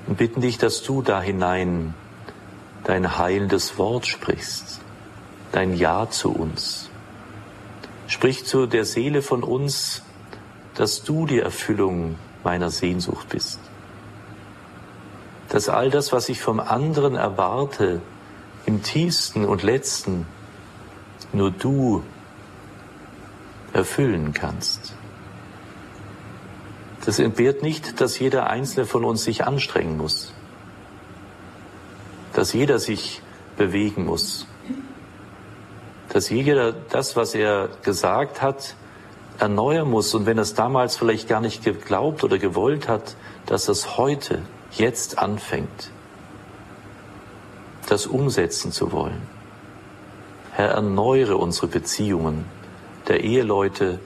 und bitten dich, dass du da hinein dein heilendes Wort sprichst, dein Ja zu uns. Sprich zu der Seele von uns, dass du die Erfüllung meiner Sehnsucht bist. Dass all das, was ich vom anderen erwarte, im tiefsten und letzten nur du erfüllen kannst. Das entbehrt nicht, dass jeder einzelne von uns sich anstrengen muss, dass jeder sich bewegen muss, dass jeder das, was er gesagt hat, erneuern muss und wenn er es damals vielleicht gar nicht geglaubt oder gewollt hat, dass es heute, jetzt anfängt, das umsetzen zu wollen. Herr, erneuere unsere Beziehungen der Eheleute,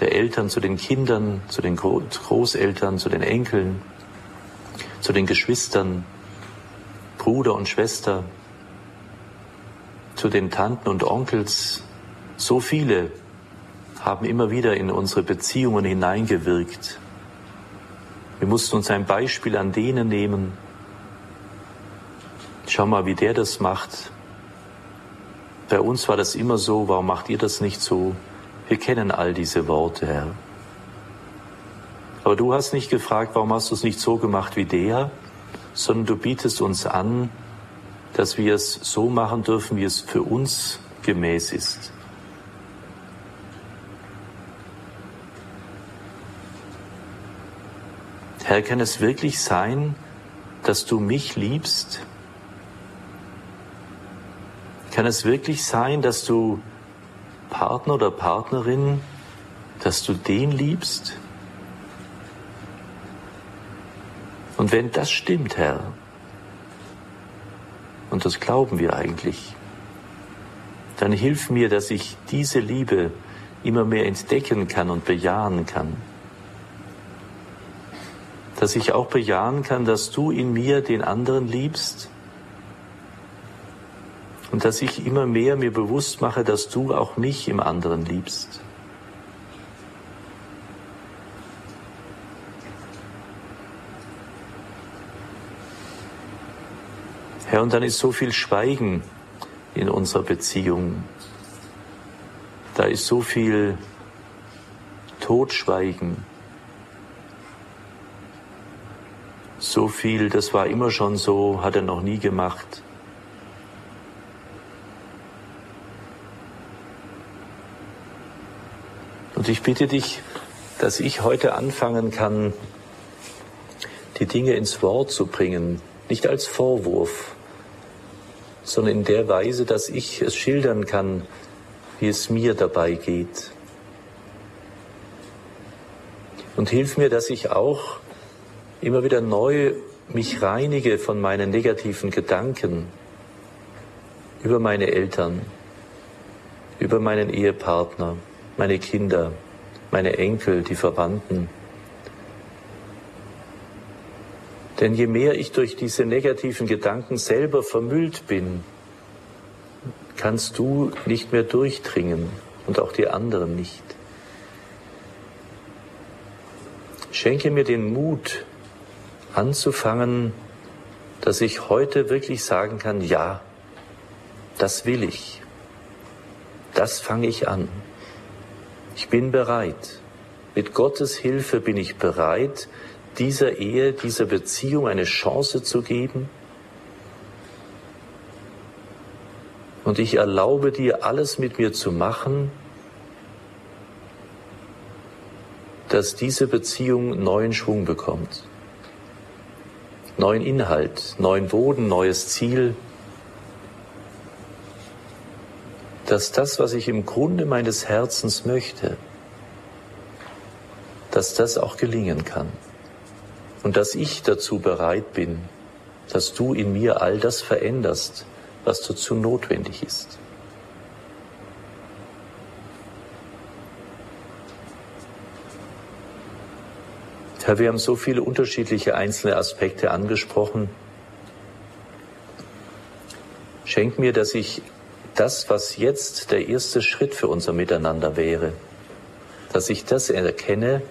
der Eltern zu den Kindern, zu den Großeltern, zu den Enkeln, zu den Geschwistern, Bruder und Schwester, zu den Tanten und Onkels. So viele haben immer wieder in unsere Beziehungen hineingewirkt. Wir mussten uns ein Beispiel an denen nehmen. Schau mal, wie der das macht. Bei uns war das immer so, warum macht ihr das nicht so? Wir kennen all diese Worte, Herr. Aber du hast nicht gefragt, warum hast du es nicht so gemacht wie der, sondern du bietest uns an, dass wir es so machen dürfen, wie es für uns gemäß ist. Herr, kann es wirklich sein, dass du mich liebst? Kann es wirklich sein, dass du Partner oder Partnerin, dass du den liebst? Und wenn das stimmt, Herr, und das glauben wir eigentlich, dann hilf mir, dass ich diese Liebe immer mehr entdecken kann und bejahen kann. Dass ich auch bejahen kann, dass du in mir den anderen liebst und dass ich immer mehr mir bewusst mache, dass du auch mich im anderen liebst. Herr, und dann ist so viel Schweigen in unserer Beziehung. Da ist so viel Totschweigen. So viel, das war immer schon so, hat er noch nie gemacht. Und ich bitte dich, dass ich heute anfangen kann, die Dinge ins Wort zu bringen, nicht als Vorwurf, sondern in der Weise, dass ich es schildern kann, wie es mir dabei geht. Und hilf mir, dass ich auch immer wieder neu mich reinige von meinen negativen Gedanken über meine Eltern, über meinen Ehepartner, meine Kinder, meine Enkel, die Verwandten. Denn je mehr ich durch diese negativen Gedanken selber vermüllt bin, kannst du nicht mehr durchdringen und auch die anderen nicht. Schenke mir den Mut, anzufangen, dass ich heute wirklich sagen kann, ja, das will ich. Das fange ich an. Ich bin bereit. Mit Gottes Hilfe bin ich bereit, dieser Ehe, dieser Beziehung eine Chance zu geben. Und ich erlaube dir, alles mit mir zu machen, dass diese Beziehung neuen Schwung bekommt, neuen Inhalt, neuen Boden, neues Ziel. dass das, was ich im Grunde meines Herzens möchte, dass das auch gelingen kann. Und dass ich dazu bereit bin, dass du in mir all das veränderst, was dazu notwendig ist. Herr, wir haben so viele unterschiedliche einzelne Aspekte angesprochen. Schenk mir, dass ich das, was jetzt der erste Schritt für unser Miteinander wäre, dass ich das erkenne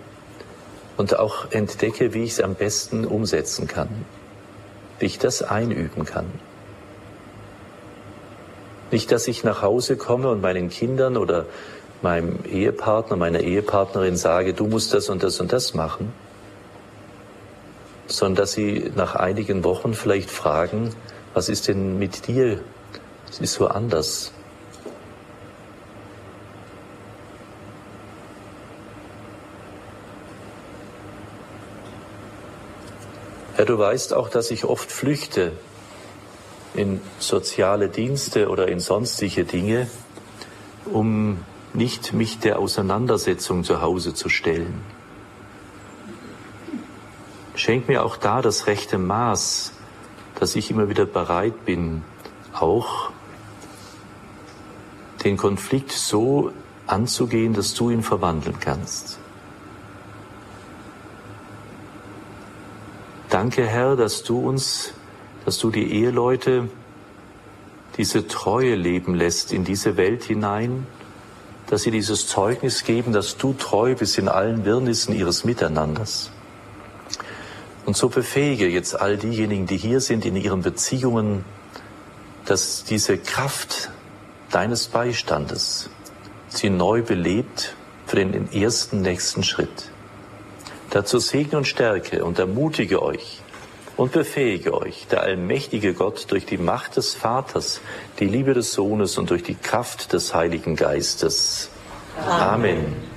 und auch entdecke, wie ich es am besten umsetzen kann, wie ich das einüben kann. Nicht, dass ich nach Hause komme und meinen Kindern oder meinem Ehepartner, meiner Ehepartnerin sage, du musst das und das und das machen, sondern dass sie nach einigen Wochen vielleicht fragen, was ist denn mit dir? Es ist so anders. Herr, du weißt auch, dass ich oft flüchte in soziale Dienste oder in sonstige Dinge, um nicht mich der Auseinandersetzung zu Hause zu stellen. Schenk mir auch da das rechte Maß, dass ich immer wieder bereit bin, auch den Konflikt so anzugehen, dass du ihn verwandeln kannst. Danke, Herr, dass du uns, dass du die Eheleute diese Treue leben lässt in diese Welt hinein, dass sie dieses Zeugnis geben, dass du treu bist in allen Wirrnissen ihres Miteinanders. Und so befähige jetzt all diejenigen, die hier sind in ihren Beziehungen, dass diese Kraft deines Beistandes sie neu belebt für den ersten nächsten Schritt. Dazu segne und stärke und ermutige euch und befähige euch, der allmächtige Gott durch die Macht des Vaters, die Liebe des Sohnes und durch die Kraft des Heiligen Geistes. Amen. Amen.